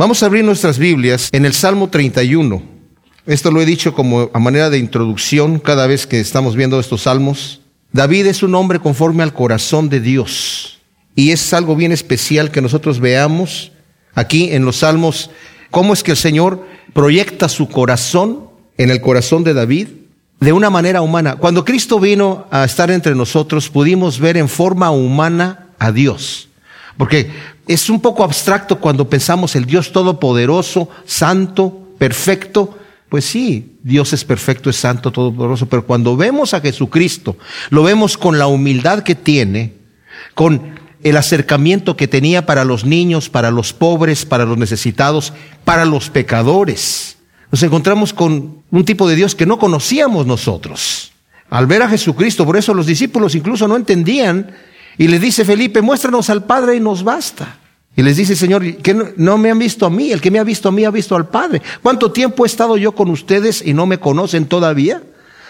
Vamos a abrir nuestras Biblias en el Salmo 31. Esto lo he dicho como a manera de introducción cada vez que estamos viendo estos salmos. David es un hombre conforme al corazón de Dios. Y es algo bien especial que nosotros veamos aquí en los salmos cómo es que el Señor proyecta su corazón en el corazón de David de una manera humana. Cuando Cristo vino a estar entre nosotros, pudimos ver en forma humana a Dios. Porque es un poco abstracto cuando pensamos el Dios todopoderoso, santo, perfecto. Pues sí, Dios es perfecto, es santo, todopoderoso, pero cuando vemos a Jesucristo, lo vemos con la humildad que tiene, con el acercamiento que tenía para los niños, para los pobres, para los necesitados, para los pecadores nos encontramos con un tipo de Dios que no conocíamos nosotros. Al ver a Jesucristo, por eso los discípulos incluso no entendían, y le dice Felipe, muéstranos al Padre y nos basta. Y les dice, Señor, que no, me han visto a mí, el que me ha visto a mí ha visto al Padre. ¿Cuánto tiempo he estado yo con ustedes y no me conocen todavía?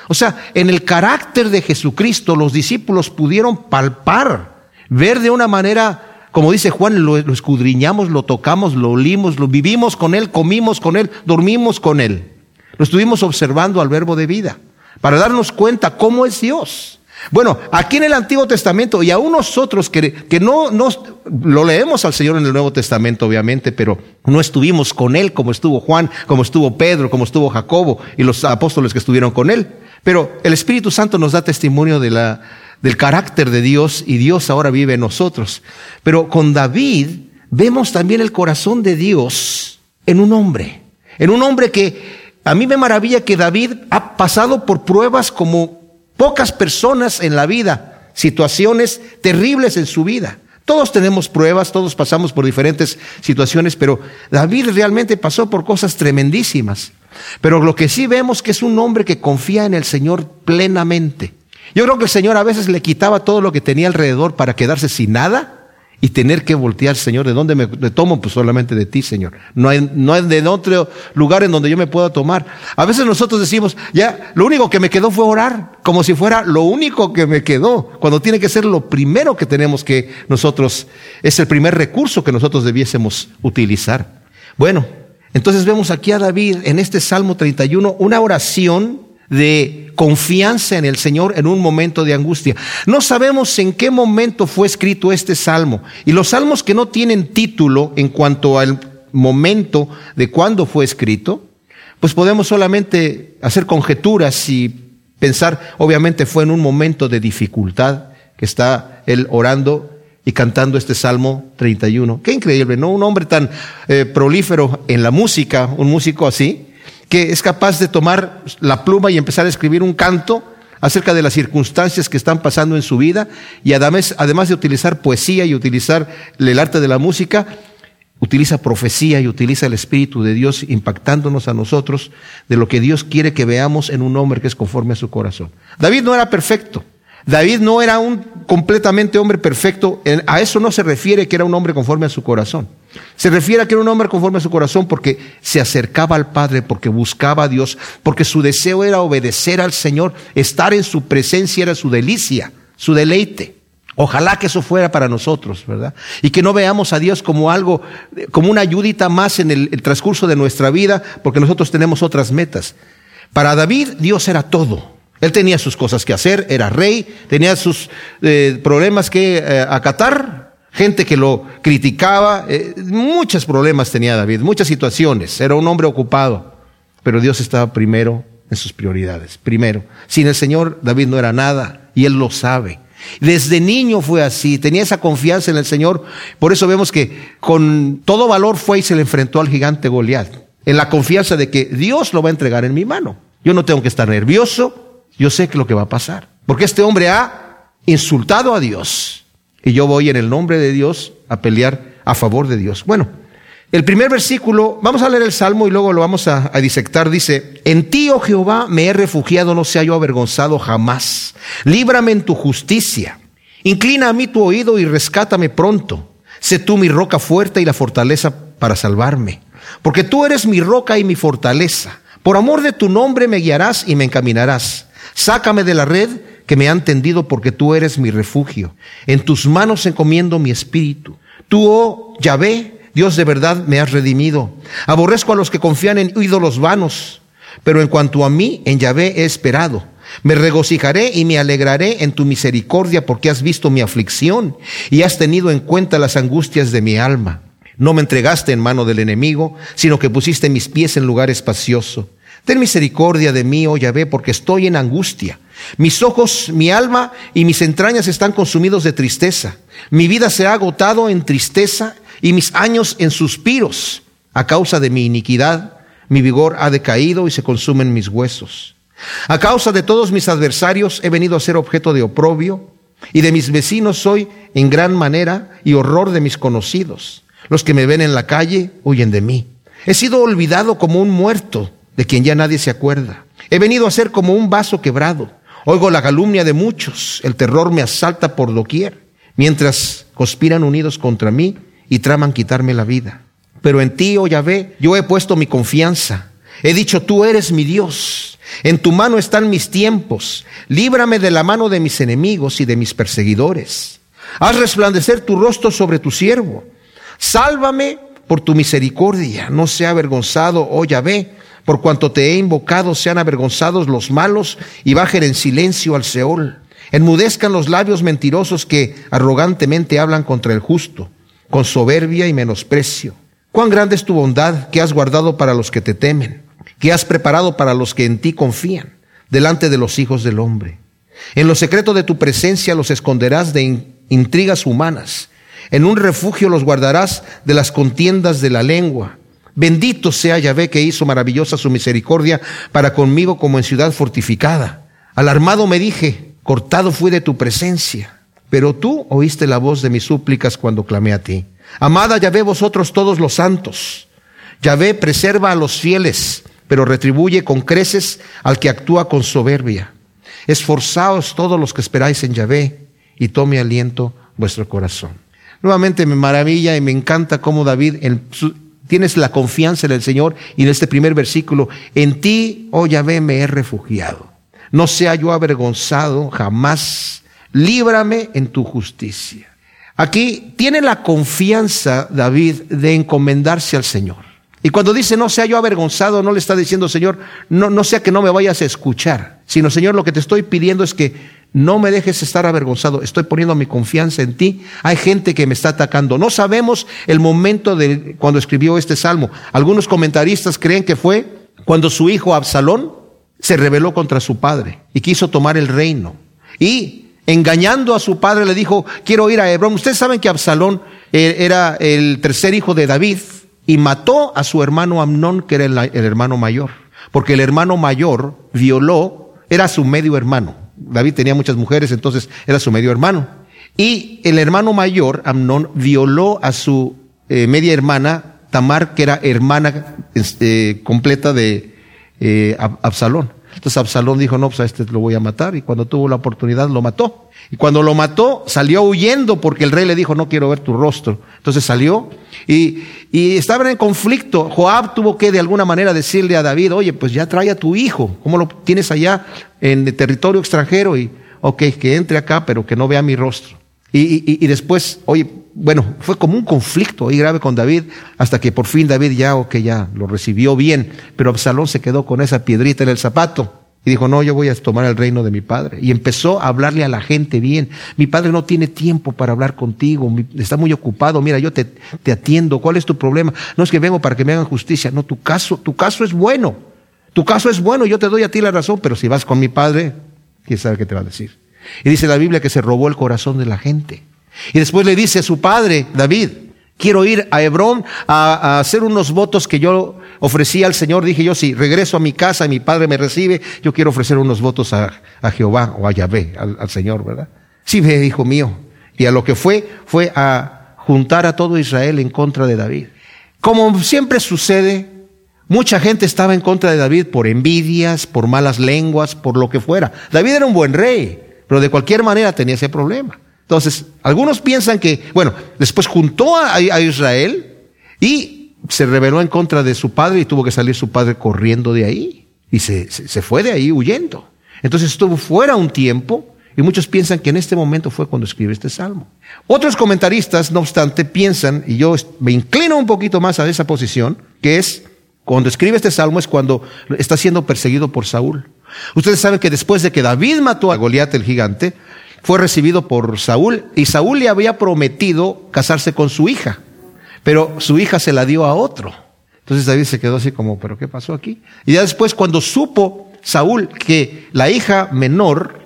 O sea, en el carácter de Jesucristo los discípulos pudieron palpar, ver de una manera como dice Juan, lo, escudriñamos, lo tocamos, lo olimos, lo vivimos con Él, comimos con Él, dormimos con Él. Lo estuvimos observando al verbo de vida para darnos cuenta cómo es Dios. Bueno, aquí en el Antiguo Testamento y aún nosotros que, que no, no lo leemos al Señor en el Nuevo Testamento, obviamente, pero no estuvimos con Él como estuvo Juan, como estuvo Pedro, como estuvo Jacobo y los apóstoles que estuvieron con Él. Pero el Espíritu Santo nos da testimonio de la, del carácter de Dios y Dios ahora vive en nosotros. Pero con David vemos también el corazón de Dios en un hombre, en un hombre que a mí me maravilla que David ha pasado por pruebas como pocas personas en la vida, situaciones terribles en su vida. Todos tenemos pruebas, todos pasamos por diferentes situaciones, pero David realmente pasó por cosas tremendísimas. Pero lo que sí vemos que es un hombre que confía en el Señor plenamente. Yo creo que el Señor a veces le quitaba todo lo que tenía alrededor para quedarse sin nada y tener que voltear, Señor, ¿de dónde me, tomo? Pues solamente de ti, Señor. No hay, no hay de otro lugar en donde yo me pueda tomar. A veces nosotros decimos, ya, lo único que me quedó fue orar, como si fuera lo único que me quedó, cuando tiene que ser lo primero que tenemos que nosotros, es el primer recurso que nosotros debiésemos utilizar. Bueno, entonces vemos aquí a David en este Salmo 31 una oración de confianza en el Señor en un momento de angustia. No sabemos en qué momento fue escrito este salmo. Y los salmos que no tienen título en cuanto al momento de cuándo fue escrito, pues podemos solamente hacer conjeturas y pensar, obviamente fue en un momento de dificultad que está él orando y cantando este Salmo 31. Qué increíble, ¿no? Un hombre tan eh, prolífero en la música, un músico así, que es capaz de tomar la pluma y empezar a escribir un canto acerca de las circunstancias que están pasando en su vida y además, además de utilizar poesía y utilizar el arte de la música, utiliza profecía y utiliza el Espíritu de Dios impactándonos a nosotros de lo que Dios quiere que veamos en un hombre que es conforme a su corazón. David no era perfecto. David no era un completamente hombre perfecto. A eso no se refiere que era un hombre conforme a su corazón. Se refiere a que era un hombre conforme a su corazón porque se acercaba al Padre, porque buscaba a Dios, porque su deseo era obedecer al Señor, estar en su presencia era su delicia, su deleite. Ojalá que eso fuera para nosotros, ¿verdad? Y que no veamos a Dios como algo, como una ayudita más en el, transcurso de nuestra vida, porque nosotros tenemos otras metas. Para David, Dios era todo. Él tenía sus cosas que hacer, era rey, tenía sus eh, problemas que eh, acatar, gente que lo criticaba, eh, muchos problemas tenía David, muchas situaciones, era un hombre ocupado, pero Dios estaba primero en sus prioridades, primero. Sin el Señor David no era nada y él lo sabe. Desde niño fue así, tenía esa confianza en el Señor, por eso vemos que con todo valor fue y se le enfrentó al gigante Goliat, en la confianza de que Dios lo va a entregar en mi mano. Yo no tengo que estar nervioso, yo sé que lo que va a pasar, porque este hombre ha insultado a Dios y yo voy en el nombre de Dios a pelear a favor de Dios. Bueno, el primer versículo, vamos a leer el Salmo y luego lo vamos a, disectar. Dice, en ti, oh Jehová, me he refugiado, no sea yo avergonzado jamás. Líbrame en tu justicia. Inclina a mí tu oído y rescátame pronto. Sé tú mi roca fuerte y la fortaleza para salvarme. Porque tú eres mi roca y mi fortaleza. Por amor de tu nombre me guiarás y me encaminarás. Sácame de la red que me han tendido porque tú eres mi refugio. En tus manos encomiendo mi espíritu. Tú, oh Yahvé, Dios de verdad me has redimido. Aborrezco a los que confían en ídolos vanos, pero en cuanto a mí, en Yahvé he esperado. Me regocijaré y me alegraré en tu misericordia porque has visto mi aflicción y has tenido en cuenta las angustias de mi alma. No me entregaste en mano del enemigo, sino que pusiste mis pies en lugar espacioso. Ten misericordia de mí, oh Yahvé, porque estoy en angustia. Mis ojos, mi alma y mis entrañas están consumidos de tristeza. Mi vida se ha agotado en tristeza y mis años en suspiros. A causa de mi iniquidad, mi vigor ha decaído y se consumen mis huesos. A causa de todos mis adversarios he venido a ser objeto de oprobio, y de mis vecinos soy en gran manera y horror de mis conocidos. Los que me ven en la calle huyen de mí. He sido olvidado como un muerto, de quien ya nadie se acuerda. He venido a ser como un vaso quebrado. Oigo la calumnia de muchos, el terror me asalta por doquier, mientras conspiran unidos contra mí y traman quitarme la vida. Pero en ti, oh Yahvé, yo he puesto mi confianza. He dicho, tú eres mi Dios. En tu mano están mis tiempos. Líbrame de la mano de mis enemigos y de mis perseguidores. Haz resplandecer tu rostro sobre tu siervo. Sálvame por tu misericordia. No sea avergonzado, oh Yahvé, por cuanto te he invocado, sean avergonzados los malos y bajen en silencio al Seol. Enmudezcan los labios mentirosos que arrogantemente hablan contra el justo, con soberbia y menosprecio. Cuán grande es tu bondad que has guardado para los que te temen que has preparado para los que en ti confían, delante de los hijos del hombre. En lo secreto de tu presencia los esconderás de intrigas humanas. En un refugio los guardarás de las contiendas de la lengua. Bendito sea Yahvé que hizo maravillosa su misericordia para conmigo como en ciudad fortificada. Alarmado me dije, cortado fui de tu presencia. Pero tú oíste la voz de mis súplicas cuando clamé a ti. Amada Yahvé vosotros todos los santos. Yahvé preserva a los fieles pero retribuye con creces al que actúa con soberbia. Esforzaos todos los que esperáis en Yahvé y tome aliento vuestro corazón. Nuevamente me maravilla y me encanta cómo David tienes la confianza en el Señor y en este primer versículo, en ti, oh Yahvé, me he refugiado. No sea yo avergonzado jamás, líbrame en tu justicia. Aquí tiene la confianza David de encomendarse al Señor. Y cuando dice no sea yo avergonzado, no le está diciendo, Señor, no, no sea que no me vayas a escuchar, sino, Señor, lo que te estoy pidiendo es que no me dejes estar avergonzado, estoy poniendo mi confianza en ti. Hay gente que me está atacando. No sabemos el momento de cuando escribió este salmo. Algunos comentaristas creen que fue cuando su hijo Absalón se rebeló contra su padre y quiso tomar el reino. Y engañando a su padre le dijo, quiero ir a Hebrón. Ustedes saben que Absalón eh, era el tercer hijo de David y mató a su hermano Amnón, que era el, hermano mayor, porque el hermano mayor violó, era su medio hermano. David tenía muchas mujeres, entonces era su medio hermano. Y el hermano mayor, Amnón, violó a su eh, media hermana, Tamar, que era hermana este, completa de eh, Absalón. Entonces Absalón dijo, no, pues a este lo voy a matar. Y cuando tuvo la oportunidad lo mató. Y cuando lo mató, salió huyendo porque el rey le dijo, no quiero ver tu rostro. Entonces salió y, y estaban en conflicto. Joab tuvo que de alguna manera decirle a David, oye, pues ya trae a tu hijo. ¿Cómo lo tienes allá en el territorio extranjero? Y, ok, que entre acá, pero que no vea mi rostro. Y, y, y después, oye, bueno, fue como un conflicto ahí grave con David, hasta que por fin David ya, ok, ya lo recibió bien, pero Absalón se quedó con esa piedrita en el zapato. Y dijo, no, yo voy a tomar el reino de mi padre. Y empezó a hablarle a la gente bien. Mi padre no tiene tiempo para hablar contigo, está muy ocupado. Mira, yo te, te atiendo. ¿Cuál es tu problema? No es que vengo para que me hagan justicia. No, tu caso, tu caso es bueno. Tu caso es bueno, yo te doy a ti la razón, pero si vas con mi padre, quién sabe qué te va a decir. Y dice la Biblia que se robó el corazón de la gente. Y después le dice a su padre, David, quiero ir a Hebrón a, hacer unos votos que yo ofrecí al Señor. Dije yo, si regreso a mi casa y mi padre me recibe, yo quiero ofrecer unos votos a, Jehová o a Yahvé, al, al, Señor, ¿verdad? Sí, ve, hijo mío. Y a lo que fue, fue a juntar a todo Israel en contra de David. Como siempre sucede, mucha gente estaba en contra de David por envidias, por malas lenguas, por lo que fuera. David era un buen rey, pero de cualquier manera tenía ese problema. Entonces, algunos piensan que, bueno, después juntó a, Israel y se rebeló en contra de su padre y tuvo que salir su padre corriendo de ahí. Y se, se, fue de ahí huyendo. Entonces estuvo fuera un tiempo Y muchos piensan que en este momento fue cuando escribe este salmo. Otros comentaristas, no obstante, piensan, y yo me inclino un poquito más a esa posición, que es cuando escribe este salmo es cuando está siendo perseguido por Saúl. Ustedes saben que después de que David mató a Goliat el gigante, fue recibido por Saúl y Saúl le había prometido casarse con su hija, pero su hija se la dio a otro. Entonces David se quedó así como, ¿pero qué pasó aquí? Y ya después cuando supo Saúl que la hija menor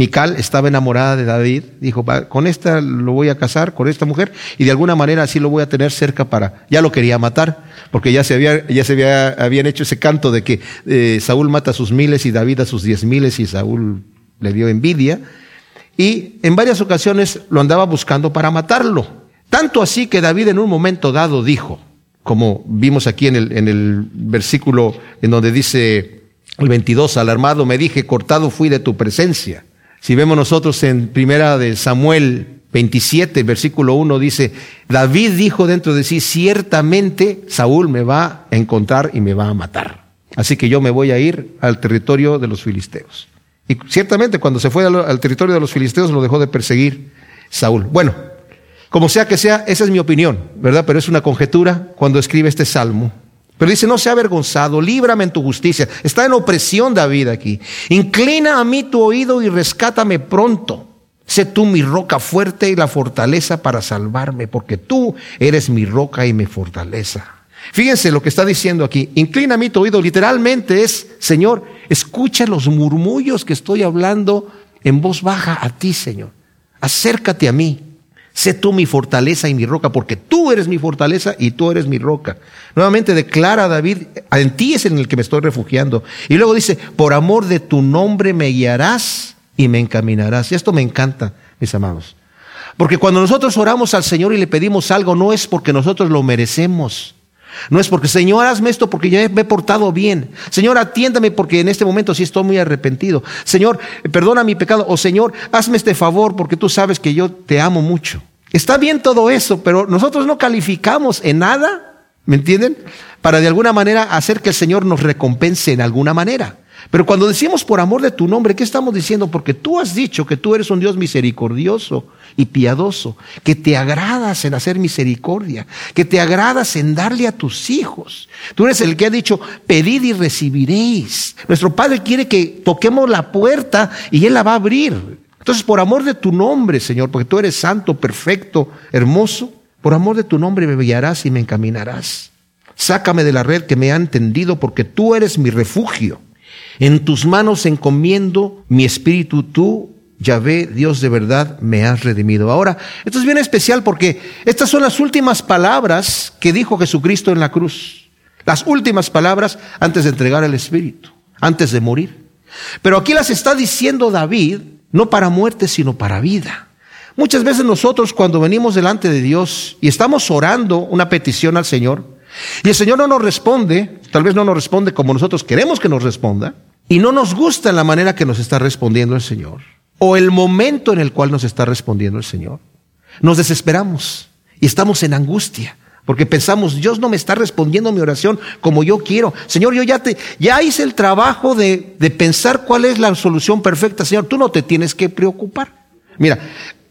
Mical estaba enamorada de David, dijo, con esta lo voy a casar, con esta mujer, y de alguna manera así lo voy a tener cerca para, ya lo quería matar, porque ya se había, ya se había, habían hecho ese canto de que eh, Saúl mata a sus miles y David a sus diez miles y Saúl le dio envidia, y en varias ocasiones lo andaba buscando para matarlo. Tanto así que David en un momento dado dijo, como vimos aquí en el, en el versículo en donde dice el 22, alarmado me dije, cortado fui de tu presencia. Si vemos nosotros en primera de Samuel 27, versículo 1 dice, David dijo dentro de sí, ciertamente Saúl me va a encontrar y me va a matar. Así que yo me voy a ir al territorio de los filisteos. Y ciertamente cuando se fue al, territorio de los filisteos lo dejó de perseguir Saúl. Bueno, como sea que sea, esa es mi opinión, ¿verdad? Pero es una conjetura cuando escribe este salmo. Pero dice, no sea avergonzado, líbrame en tu justicia. Está en opresión David aquí. Inclina a mí tu oído y rescátame pronto. Sé tú mi roca fuerte y la fortaleza para salvarme, porque tú eres mi roca y mi fortaleza. Fíjense lo que está diciendo aquí. Inclina a mí tu oído. Literalmente es, Señor, escucha los murmullos que estoy hablando en voz baja a ti, Señor. Acércate a mí. Sé tú mi fortaleza y mi roca, porque tú eres mi fortaleza y tú eres mi roca. Nuevamente declara David, en ti es en el que me estoy refugiando. Y luego dice, por amor de tu nombre me guiarás y me encaminarás. Y esto me encanta, mis amados. Porque cuando nosotros oramos al Señor y le pedimos algo, no es porque nosotros lo merecemos. No es porque, Señor, hazme esto porque ya me he portado bien. Señor, atiéndame porque en este momento sí estoy muy arrepentido. Señor, perdona mi pecado. O Señor, hazme este favor porque tú sabes que yo te amo mucho. Está bien todo eso, pero nosotros no calificamos en nada, ¿me entienden? Para de alguna manera hacer que el Señor nos recompense en alguna manera. Pero cuando decimos por amor de tu nombre, ¿qué estamos diciendo? Porque tú has dicho que tú eres un Dios misericordioso y piadoso, que te agradas en hacer misericordia, que te agradas en darle a tus hijos. Tú eres el que ha dicho, pedid y recibiréis. Nuestro Padre quiere que toquemos la puerta y Él la va a abrir. Entonces, por amor de tu nombre, Señor, porque tú eres santo, perfecto, hermoso, por amor de tu nombre me guiarás y me encaminarás. Sácame de la red que me ha entendido, porque tú eres mi refugio. En tus manos encomiendo mi espíritu, tú, Yahvé, Dios de verdad, me has redimido. Ahora, esto es bien especial porque estas son las últimas palabras que dijo Jesucristo en la cruz. Las últimas palabras antes de entregar el Espíritu, antes de morir. Pero aquí las está diciendo David no para muerte, sino para vida. Muchas veces nosotros cuando venimos delante de Dios y estamos orando una petición al Señor, y el Señor no nos responde, tal vez no nos responde como nosotros queremos que nos responda, y no nos gusta la manera que nos está respondiendo el Señor, o el momento en el cual nos está respondiendo el Señor, nos desesperamos y estamos en angustia. Porque pensamos, Dios no me está respondiendo mi oración como yo quiero. Señor, yo ya te, ya hice el trabajo de, de pensar cuál es la solución perfecta. Señor, tú no te tienes que preocupar. Mira,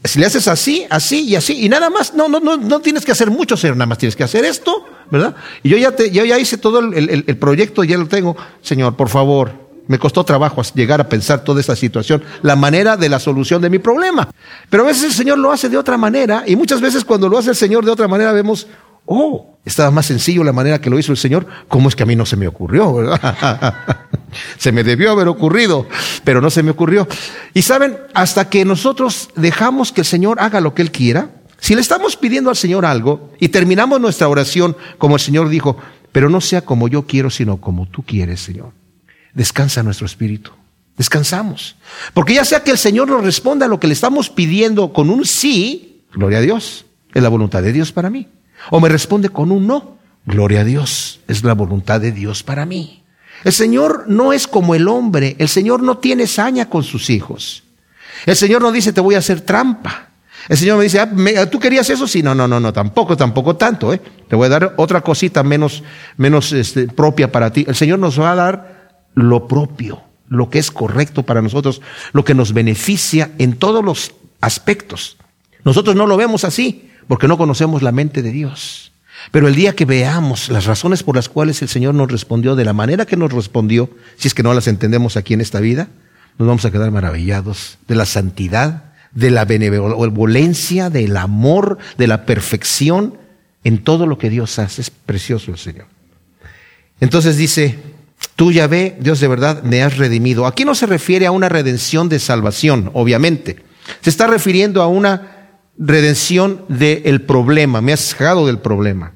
si le haces así, así y así, y nada más, no, no, no, no tienes que hacer mucho, Señor, nada más tienes que hacer esto, ¿verdad? Y yo ya te, yo ya hice todo el, el, el proyecto, ya lo tengo. Señor, por favor, me costó trabajo llegar a pensar toda esta situación, la manera de la solución de mi problema. Pero a veces el Señor lo hace de otra manera, y muchas veces cuando lo hace el Señor de otra manera vemos, oh, estaba más sencillo la manera que lo hizo el Señor, ¿cómo es que a mí no se me ocurrió? se me debió haber ocurrido, pero no se me ocurrió. Y saben, hasta que nosotros dejamos que el Señor haga lo que Él quiera, si le estamos pidiendo al Señor algo y terminamos nuestra oración como el Señor dijo, pero no sea como yo quiero, sino como tú quieres, Señor. Descansa nuestro espíritu. Descansamos. Porque ya sea que el Señor nos responda a lo que le estamos pidiendo con un sí, gloria a Dios, es la voluntad de Dios para mí. O me responde con un no. Gloria a Dios, es la voluntad de Dios para mí. El Señor no es como el hombre, el Señor no tiene saña con sus hijos. El Señor no dice te voy a hacer trampa. El Señor me dice, ah, ¿tú querías eso? Sí, no, no, no, no, tampoco, tampoco tanto. ¿eh? Te voy a dar otra cosita menos, menos este, propia para ti. El Señor nos va a dar lo propio, lo que es correcto para nosotros, lo que nos beneficia en todos los aspectos. Nosotros no lo vemos así porque no conocemos la mente de Dios. Pero el día que veamos las razones por las cuales el Señor nos respondió de la manera que nos respondió, si es que no las entendemos aquí en esta vida, nos vamos a quedar maravillados de la santidad, de la benevolencia, del amor, de la perfección en todo lo que Dios hace. Es precioso el Señor. Entonces dice, tú ya ve, Dios de verdad, me has redimido. Aquí no se refiere a una redención de salvación, obviamente. Se está refiriendo a una redención del problema, me has sacado del problema.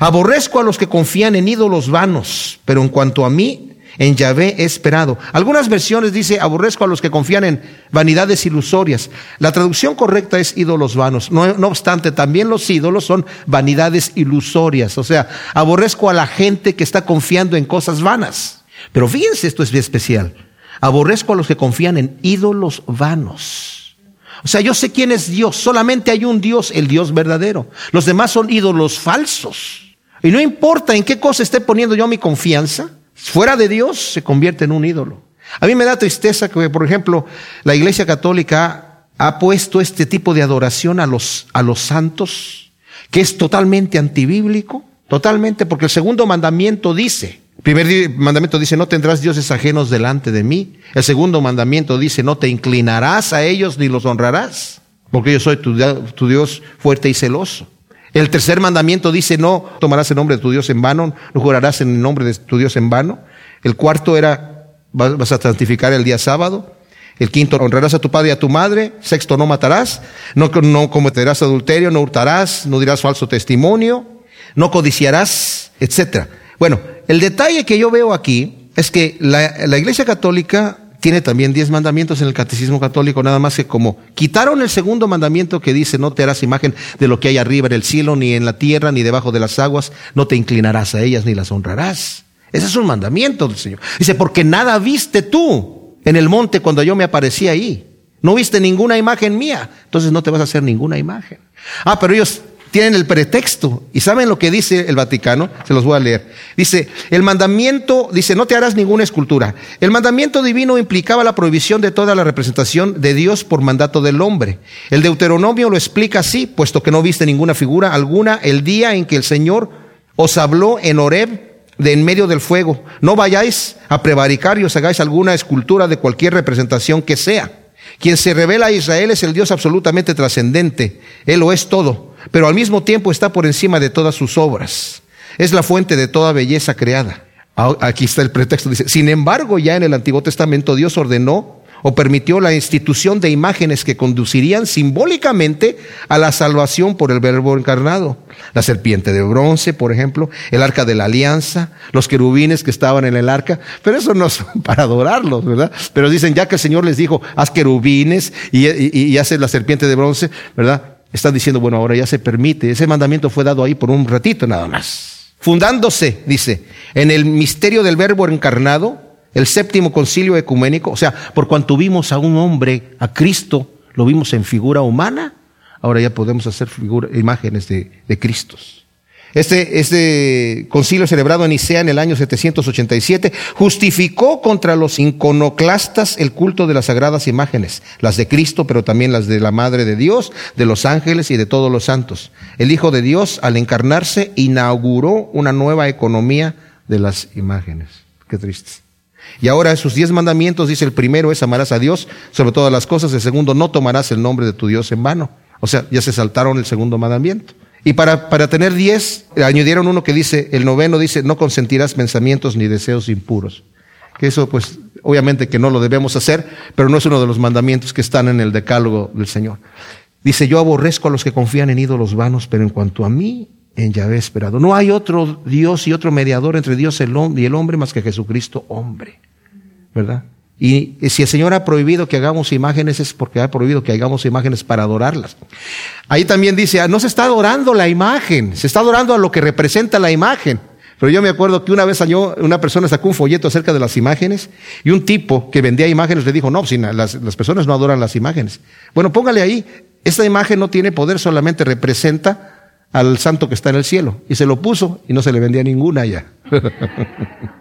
Aborrezco a los que confían en ídolos vanos, pero en cuanto a mí, en Yahvé he esperado. Algunas versiones dice, aborrezco a los que confían en vanidades ilusorias. La traducción correcta es ídolos vanos. No, no obstante, también los ídolos son vanidades ilusorias. O sea, aborrezco a la gente que está confiando en cosas vanas. Pero fíjense, esto es bien especial. Aborrezco a los que confían en ídolos vanos. O sea, yo sé quién es Dios. Solamente hay un Dios, el Dios verdadero. Los demás son ídolos falsos. Y no importa en qué cosa esté poniendo yo mi confianza, fuera de Dios se convierte en un ídolo. A mí me da tristeza que, por ejemplo, la Iglesia Católica ha puesto este tipo de adoración a los, a los santos, que es totalmente antibíblico, totalmente, porque el segundo mandamiento dice, primer mandamiento dice, no tendrás dioses ajenos delante de mí. El segundo mandamiento dice, no te inclinarás a ellos ni los honrarás, porque yo soy tu, Dios fuerte y celoso. El tercer mandamiento dice, no tomarás el nombre de tu Dios en vano, no jurarás en el nombre de tu Dios en vano. El cuarto era, vas a santificar el día sábado. El quinto, honrarás a tu padre y a tu madre. Sexto, no matarás. No, no cometerás adulterio, no hurtarás, no dirás falso testimonio, no codiciarás, etc. Bueno, el detalle que yo veo aquí es que la, la Iglesia Católica tiene también diez mandamientos en el catecismo católico, nada más que como quitaron el segundo mandamiento que dice no te harás imagen de lo que hay arriba en el cielo, ni en la tierra, ni debajo de las aguas, no te inclinarás a ellas, ni las honrarás. Ese es un mandamiento del Señor. Dice, porque nada viste tú en el monte cuando yo me aparecí ahí. No viste ninguna imagen mía, entonces no te vas a hacer ninguna imagen. Ah, pero ellos tienen el pretexto. ¿Y saben lo que dice el Vaticano? Se los voy a leer. Dice, el mandamiento, dice, no te harás ninguna escultura. El mandamiento divino implicaba la prohibición de toda la representación de Dios por mandato del hombre. El Deuteronomio lo explica así, puesto que no viste ninguna figura alguna el día en que el Señor os habló en Horeb de en medio del fuego. No vayáis a prevaricar y os hagáis alguna escultura de cualquier representación que sea. Quien se revela a Israel es el Dios absolutamente trascendente. Él lo es todo pero al mismo tiempo está por encima de todas sus obras. Es la fuente de toda belleza creada. Aquí está el pretexto. Dice, sin embargo, ya en el Antiguo Testamento Dios ordenó o permitió la institución de imágenes que conducirían simbólicamente a la salvación por el verbo encarnado. La serpiente de bronce, por ejemplo, el arca de la alianza, los querubines que estaban en el arca, pero eso no es para adorarlos, ¿verdad? Pero dicen, ya que el Señor les dijo, haz querubines y, y, y la serpiente de bronce, ¿verdad? Están diciendo, bueno, ahora ya se permite. Ese mandamiento fue dado ahí por un ratito nada más. Fundándose, dice, en el misterio del verbo encarnado, el séptimo concilio ecuménico, o sea, por cuanto vimos a un hombre, a Cristo, lo vimos en figura humana, ahora ya podemos hacer figura, imágenes de, de Cristos. Este, este concilio celebrado en Nicea en el año 787 justificó contra los iconoclastas el culto de las sagradas imágenes, las de Cristo, pero también las de la Madre de Dios, de los ángeles y de todos los santos. El Hijo de Dios, al encarnarse, inauguró una nueva economía de las imágenes. Qué triste. Y ahora esos diez mandamientos, dice el primero es amarás a Dios sobre todas las cosas, el segundo no tomarás el nombre de tu Dios en vano. O sea, ya se saltaron el segundo mandamiento. Y para, para tener diez, añadieron uno que dice, el noveno dice, no consentirás pensamientos ni deseos impuros. Que eso, pues, obviamente que no lo debemos hacer, pero no es uno de los mandamientos que están en el decálogo del Señor. Dice, yo aborrezco a los que confían en ídolos vanos, pero en cuanto a mí, en Yahvé esperado. No hay otro Dios y otro mediador entre Dios y el hombre más que Jesucristo hombre. ¿Verdad? Y si el Señor ha prohibido que hagamos imágenes es porque ha prohibido que hagamos imágenes para adorarlas. Ahí también dice, ah, no se está adorando la imagen, se está adorando a lo que representa la imagen. Pero yo me acuerdo que una vez una persona sacó un folleto acerca de las imágenes y un tipo que vendía imágenes le dijo, no, las, las personas no adoran las imágenes. Bueno, póngale ahí, esta imagen no tiene poder, solamente representa al santo que está en el cielo. Y se lo puso y no se le vendía ninguna ya.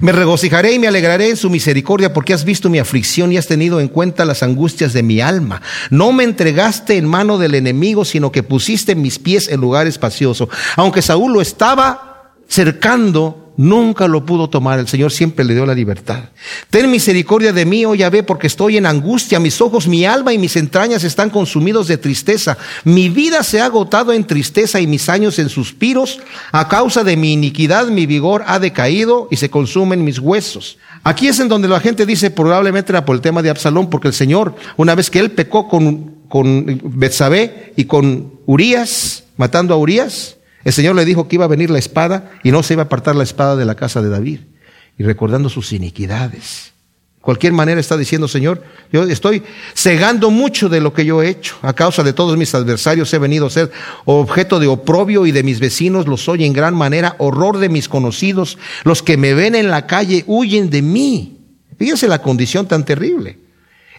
Me regocijaré y me alegraré en su misericordia porque has visto mi aflicción y has tenido en cuenta las angustias de mi alma. No me entregaste en mano del enemigo, sino que pusiste mis pies en lugar espacioso. Aunque Saúl lo estaba cercando, nunca lo pudo tomar. El Señor siempre le dio la libertad. Ten misericordia de mí, oh Yahvé, porque estoy en angustia. Mis ojos, mi alma y mis entrañas están consumidos de tristeza. Mi vida se ha agotado en tristeza y mis años en suspiros. A causa de mi iniquidad, mi vigor ha decaído y se consumen mis huesos. Aquí es en donde la gente dice, probablemente era por el tema de Absalón, porque el Señor, una vez que él pecó con, con Betsabé y con Urias, matando a Urias, el Señor le dijo que iba a venir la espada y no se iba a apartar la espada de la casa de David. Y recordando sus iniquidades. Cualquier manera está diciendo, Señor, yo estoy cegando mucho de lo que yo he hecho. A causa de todos mis adversarios he venido a ser objeto de oprobio y de mis vecinos los soy en gran manera, horror de mis conocidos. Los que me ven en la calle huyen de mí. Fíjense la condición tan terrible.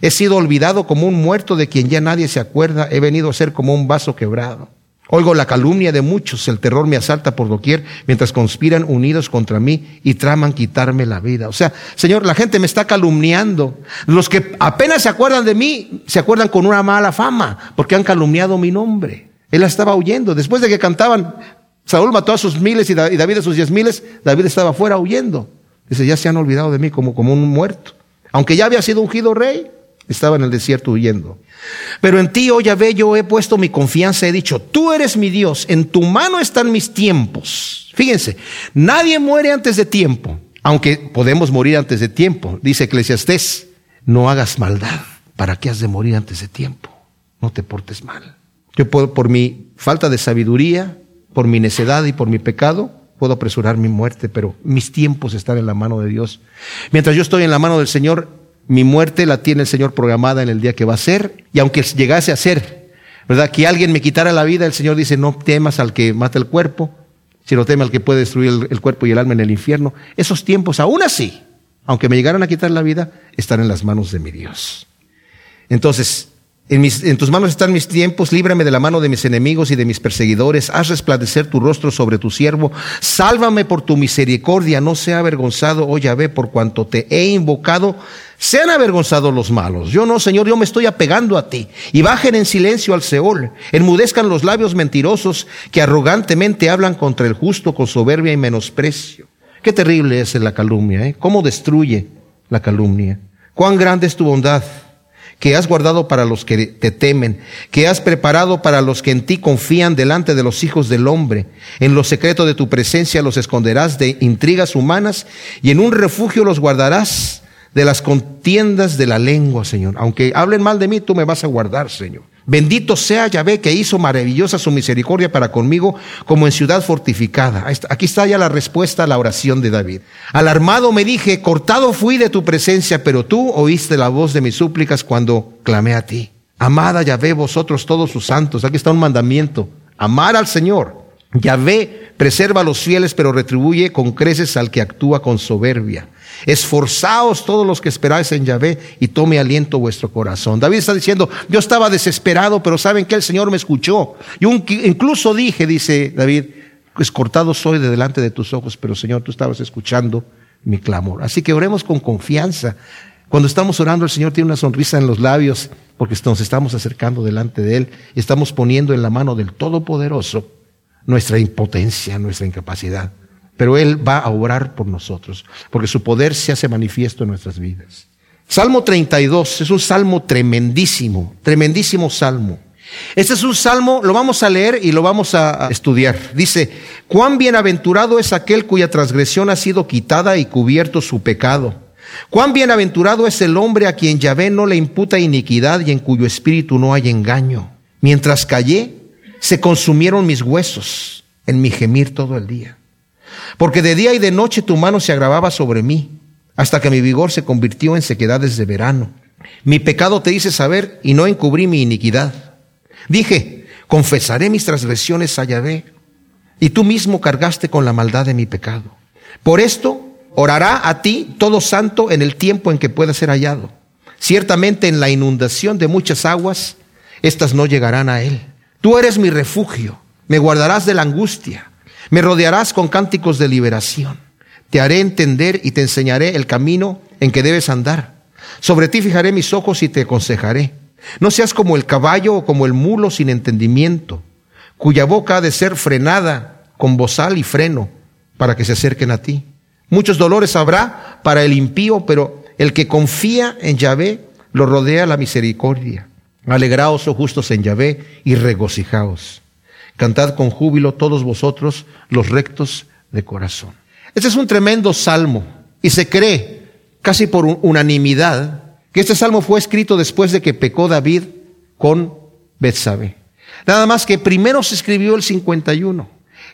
He sido olvidado como un muerto de quien ya nadie se acuerda. He venido a ser como un vaso quebrado. Oigo la calumnia de muchos, el terror me asalta por doquier, mientras conspiran unidos contra mí y traman quitarme la vida. O sea, Señor, la gente me está calumniando. Los que apenas se acuerdan de mí, se acuerdan con una mala fama, porque han calumniado mi nombre. Él estaba huyendo. Después de que cantaban, Saúl mató a sus miles y David a sus diez miles, David estaba fuera huyendo. Dice, ya se han olvidado de mí como, como un muerto. Aunque ya había sido ungido rey, estaba en el desierto huyendo. Pero en ti, oh Yahvé, yo he puesto mi confianza, he dicho, tú eres mi Dios, en tu mano están mis tiempos. Fíjense, nadie muere antes de tiempo, aunque podemos morir antes de tiempo. Dice Eclesiastés, no hagas maldad, ¿para qué has de morir antes de tiempo? No te portes mal. Yo puedo, por mi falta de sabiduría, por mi necedad y por mi pecado, puedo apresurar mi muerte, pero mis tiempos están en la mano de Dios. Mientras yo estoy en la mano del Señor, mi muerte la tiene el Señor programada en el día que va a ser, y aunque llegase a ser, ¿verdad? Que alguien me quitara la vida, el Señor dice, no temas al que mata el cuerpo, sino teme al que puede destruir el, cuerpo y el alma en el infierno. Esos tiempos, aún así, aunque me llegaran a quitar la vida, están en las manos de mi Dios. Entonces, en, tus manos están mis tiempos, líbrame de la mano de mis enemigos y de mis perseguidores, haz resplandecer tu rostro sobre tu siervo, sálvame por tu misericordia, no sea avergonzado, oh Yahvé, por cuanto te he invocado, sean avergonzados los malos. Yo no, Señor, yo me estoy apegando a ti, y bajen en silencio al Seol, enmudezcan los labios mentirosos que arrogantemente hablan contra el justo con soberbia y menosprecio. Qué terrible es la calumnia, ¿eh? ¿Cómo destruye la calumnia? Cuán grande es tu bondad que has guardado para los que te temen, que has preparado para los que en ti confían delante de los hijos del hombre. En lo secreto de tu presencia los esconderás de intrigas humanas y en un refugio los guardarás de las contiendas de la lengua, Señor. Aunque hablen mal de mí, tú me vas a guardar, Señor. Bendito sea Yahvé que hizo maravillosa su misericordia para conmigo como en ciudad fortificada. Aquí está ya la respuesta a la oración de David. Alarmado me dije, cortado fui de tu presencia, pero tú oíste la voz de mis súplicas cuando clamé a ti. Amada Yahvé vosotros todos sus santos. Aquí está un mandamiento. Amar al Señor. Yahvé preserva a los fieles, pero retribuye con creces al que actúa con soberbia. Esforzaos todos los que esperáis en Yahvé y tome aliento vuestro corazón. David está diciendo, yo estaba desesperado, pero saben que el Señor me escuchó. Yo incluso dije, dice David, pues cortado soy de delante de tus ojos, pero Señor, tú estabas escuchando mi clamor. Así que oremos con confianza. Cuando estamos orando, el Señor tiene una sonrisa en los labios porque nos estamos acercando delante de Él y estamos poniendo en la mano del Todopoderoso nuestra impotencia, nuestra incapacidad pero Él va a obrar por nosotros, porque su poder se hace manifiesto en nuestras vidas. Salmo 32 es un salmo tremendísimo, tremendísimo salmo. Este es un salmo, lo vamos a leer y lo vamos a estudiar. Dice, cuán bienaventurado es aquel cuya transgresión ha sido quitada y cubierto su pecado. Cuán bienaventurado es el hombre a quien Yahvé no le imputa iniquidad y en cuyo espíritu no hay engaño. Mientras callé, se consumieron mis huesos en mi gemir todo el día. Porque de día y de noche tu mano se agravaba sobre mí, hasta que mi vigor se convirtió en sequedades de verano. Mi pecado te hice saber y no encubrí mi iniquidad. Dije, confesaré mis transgresiones a Yahvé, y tú mismo cargaste con la maldad de mi pecado. Por esto orará a ti todo santo en el tiempo en que pueda ser hallado. Ciertamente en la inundación de muchas aguas, éstas no llegarán a él. Tú eres mi refugio, me guardarás de la angustia. Me rodearás con cánticos de liberación. Te haré entender y te enseñaré el camino en que debes andar. Sobre ti fijaré mis ojos y te aconsejaré. No seas como el caballo o como el mulo sin entendimiento, cuya boca ha de ser frenada con bozal y freno para que se acerquen a ti. Muchos dolores habrá para el impío, pero el que confía en Yahvé lo rodea la misericordia. Alegraos, oh justos, en Yahvé y regocijaos. Cantad con júbilo todos vosotros los rectos de corazón. Este es un tremendo salmo y se cree, casi por unanimidad, que este salmo fue escrito después de que pecó David con Betsabé. Nada más que primero se escribió el 51.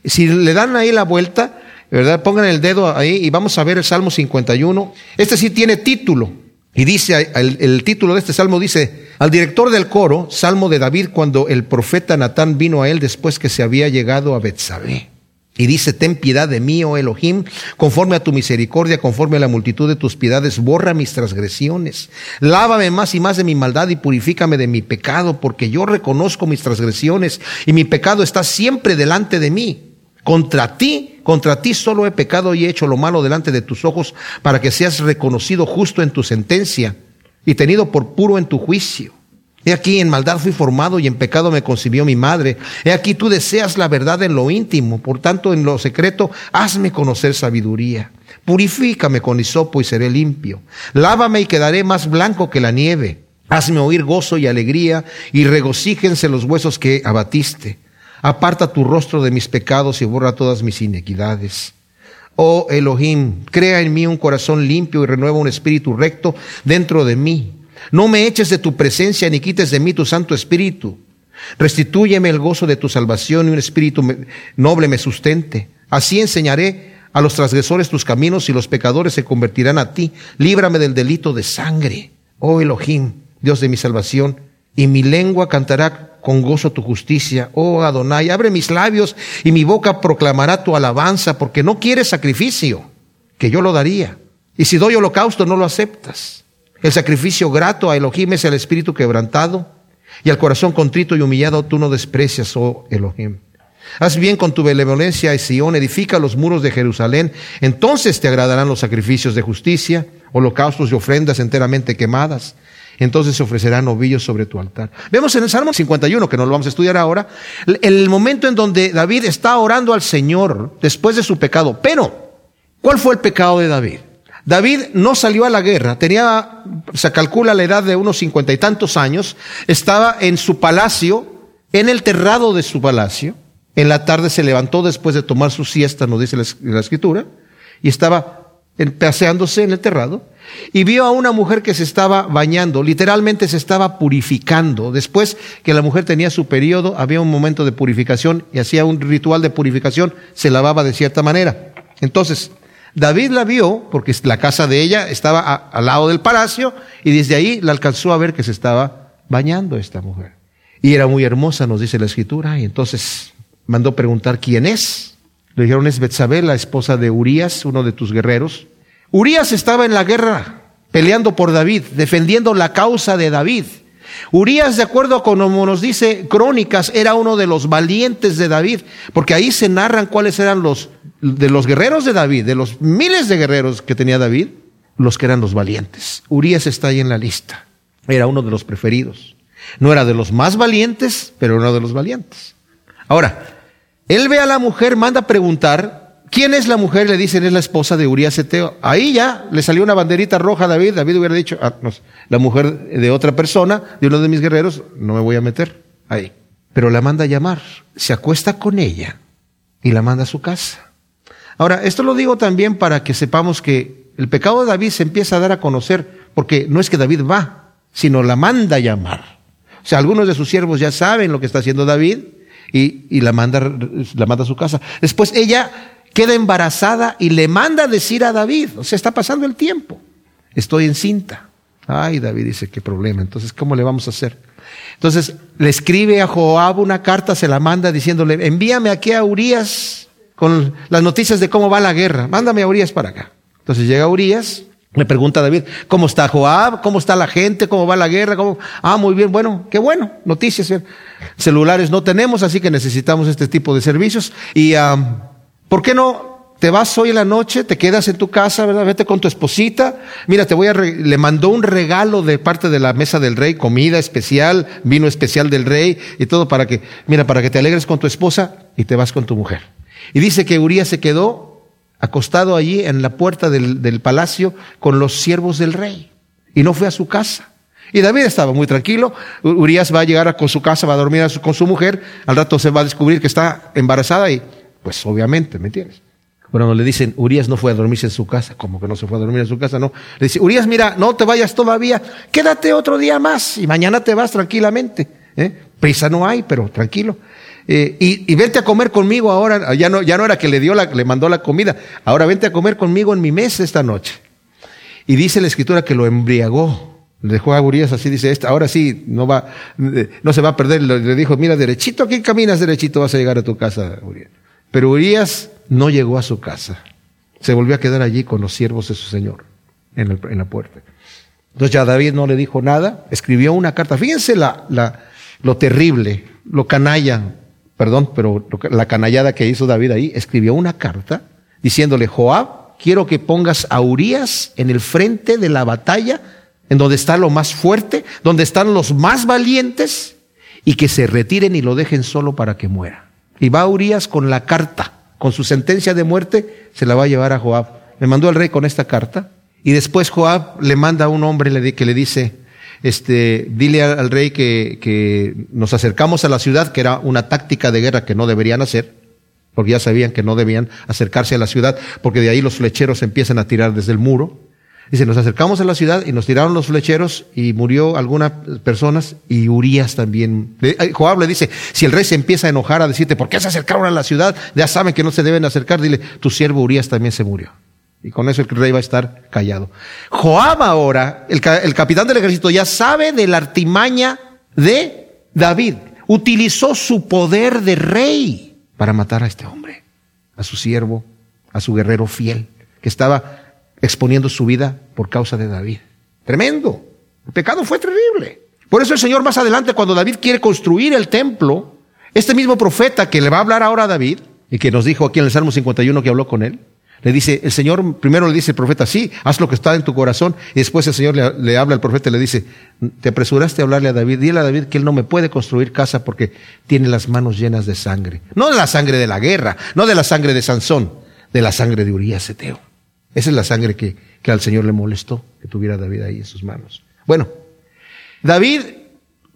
Si le dan ahí la vuelta, ¿verdad? Pongan el dedo ahí y vamos a ver el Salmo 51. Este sí tiene título. Y dice, el, título de este salmo dice, al director del coro, Salmo de David, cuando el profeta Natán vino a él después que se había llegado a Betsabé. Y dice, ten piedad de mí, oh Elohim, conforme a tu misericordia, conforme a la multitud de tus piedades, borra mis transgresiones. Lávame más y más de mi maldad y purifícame de mi pecado, porque yo reconozco mis transgresiones y mi pecado está siempre delante de mí. Contra ti, contra ti solo he pecado y he hecho lo malo delante de tus ojos para que seas reconocido justo en tu sentencia y tenido por puro en tu juicio. He aquí en maldad fui formado y en pecado me concibió mi madre. He aquí tú deseas la verdad en lo íntimo, por tanto en lo secreto hazme conocer sabiduría. Purifícame con hisopo y seré limpio. Lávame y quedaré más blanco que la nieve. Hazme oír gozo y alegría y regocíjense los huesos que abatiste. Aparta tu rostro de mis pecados y borra todas mis inequidades. Oh Elohim, crea en mí un corazón limpio y renueva un espíritu recto dentro de mí. No me eches de tu presencia ni quites de mí tu Santo Espíritu. Restitúyeme el gozo de tu salvación y un espíritu noble me sustente. Así enseñaré a los transgresores tus caminos y los pecadores se convertirán a ti. Líbrame del delito de sangre. Oh Elohim, Dios de mi salvación, y mi lengua cantará con gozo tu justicia. Oh Adonai, abre mis labios y mi boca proclamará tu alabanza, porque no quieres sacrificio, que yo lo daría. Y si doy holocausto, no lo aceptas. El sacrificio grato a Elohim es el espíritu quebrantado, y al corazón contrito y humillado tú no desprecias, oh Elohim. Haz bien con tu benevolencia, Sion, edifica los muros de Jerusalén, entonces te agradarán los sacrificios de justicia, holocaustos y ofrendas enteramente quemadas entonces se ofrecerán novillos sobre tu altar. Vemos en el Salmo 51, que no lo vamos a estudiar ahora, el momento en donde David está orando al Señor después de su pecado. Pero, ¿cuál fue el pecado de David? David no salió a la guerra, tenía, se calcula la edad de unos cincuenta y tantos años, estaba en su palacio, en el terrado de su palacio, en la tarde se levantó después de tomar su siesta, nos dice la, escritura, y estaba paseándose en el terrado, y vio a una mujer que se estaba bañando, literalmente se estaba purificando. Después que la mujer tenía su periodo, había un momento de purificación y hacía un ritual de purificación, se lavaba de cierta manera. Entonces, David la vio porque la casa de ella estaba al lado del palacio y desde ahí la alcanzó a ver que se estaba bañando esta mujer. Y era muy hermosa, nos dice la escritura, y entonces mandó preguntar quién es. Le dijeron es Betsabé, la esposa de Urias, uno de tus guerreros. Urias estaba en la guerra peleando por David, defendiendo la causa de David. Urias, de acuerdo con como nos dice Crónicas, era uno de los valientes de David, porque ahí se narran cuáles eran los de los guerreros de David, de los miles de guerreros que tenía David, los que eran los valientes. Urias está ahí en la lista. Era uno de los preferidos. No era de los más valientes, pero uno de los valientes. Ahora, él ve a la mujer, manda a preguntar ¿Quién es la mujer? Le dicen, es la esposa de Urias Eteo. Ahí ya le salió una banderita roja a David. David hubiera dicho, ah, no, la mujer de otra persona, de uno de mis guerreros, no me voy a meter ahí. Pero la manda a llamar, se acuesta con ella y la manda a su casa. Ahora, esto lo digo también para que sepamos que el pecado de David se empieza a dar a conocer, porque no es que David va, sino la manda a llamar. O sea, algunos de sus siervos ya saben lo que está haciendo David y, y la, manda, la manda a su casa. Después ella queda embarazada y le manda a decir a David, o sea, está pasando el tiempo, estoy encinta. Ay, David dice, qué problema, entonces, ¿cómo le vamos a hacer? Entonces, le escribe a Joab una carta, se la manda diciéndole, envíame aquí a Urias con las noticias de cómo va la guerra, mándame a Urias para acá. Entonces llega Urias, le pregunta a David, ¿cómo está Joab? ¿Cómo está la gente? ¿Cómo va la guerra? ¿Cómo? Ah, muy bien, bueno, qué bueno, noticias. Celulares no tenemos, así que necesitamos este tipo de servicios. Y ¿Por qué no te vas hoy en la noche, te quedas en tu casa, ¿verdad? Vete con tu esposita. Mira, te voy a, le mandó un regalo de parte de la mesa del rey, comida especial, vino especial del rey y todo para que, mira, para que te alegres con tu esposa y te vas con tu mujer. Y dice que Urias se quedó acostado allí en la puerta del, del palacio con los siervos del rey y no fue a su casa. Y David estaba muy tranquilo. Urias va a llegar a, con su casa, va a dormir con su mujer. Al rato se va a descubrir que está embarazada y, pues obviamente, ¿me entiendes? Bueno, le dicen, Urias no fue a dormirse en su casa, como que no se fue a dormir en su casa, no. Le dice, Urias, mira, no te vayas todavía, quédate otro día más y mañana te vas tranquilamente. ¿eh? Prisa no hay, pero tranquilo. Eh, y, y, vente a comer conmigo ahora, ya no, ya no era que le dio la, le mandó la comida, ahora vente a comer conmigo en mi mesa esta noche. Y dice la escritura que lo embriagó. Le dejó a Urias así, dice, esta, ahora sí, no va, eh, no se va a perder. Le dijo, mira, derechito, aquí caminas derechito, vas a llegar a tu casa, Urias. Pero Urias no llegó a su casa. Se volvió a quedar allí con los siervos de su señor en, la puerta. Entonces ya David no le dijo nada, escribió una carta. Fíjense la, la, lo terrible, lo canalla, perdón, pero la canallada que hizo David ahí, escribió una carta diciéndole, Joab, quiero que pongas a Urias en el frente de la batalla, en donde está lo más fuerte, donde están los más valientes, y que se retiren y lo dejen solo para que muera. Y va Urias con la carta con su sentencia de muerte, se la va a llevar a Joab. Me mandó el rey con esta carta. Y después Joab le manda a un hombre que le dice, este, dile al rey que, que nos acercamos a la ciudad, que era una táctica de guerra que no deberían hacer, porque ya sabían que no debían acercarse a la ciudad, porque de ahí los flecheros empiezan a tirar desde el muro. Dice, nos acercamos a la ciudad y nos tiraron los flecheros y murió algunas personas y Urias también. Joab le dice, si el rey se empieza a enojar a decirte, ¿por qué se acercaron a la ciudad? Ya saben que no se deben acercar. Dile, tu siervo Urias también se murió. Y con eso el rey va a estar callado. Joab ahora, el, el capitán del ejército, ya sabe de la artimaña de David. Utilizó su poder de rey para matar a este hombre, a su siervo, a su guerrero fiel, que estaba exponiendo su vida por causa de David. Tremendo. El pecado fue terrible. Por eso el Señor más adelante, cuando David quiere construir el templo, este mismo profeta que le va a hablar ahora a David, y que nos dijo aquí en el Salmo 51 que habló con él, le dice, el Señor, primero le dice el profeta, sí, haz lo que está en tu corazón, y después el Señor le, habla al profeta y le dice, te apresuraste a hablarle a David, dile a David que él no me puede construir casa porque tiene las manos llenas de sangre. No de la sangre de la guerra, no de la sangre de Sansón, de la sangre de Urias Eteo. Esa es la sangre que, que al Señor le molestó, que tuviera David ahí en sus manos. Bueno, David,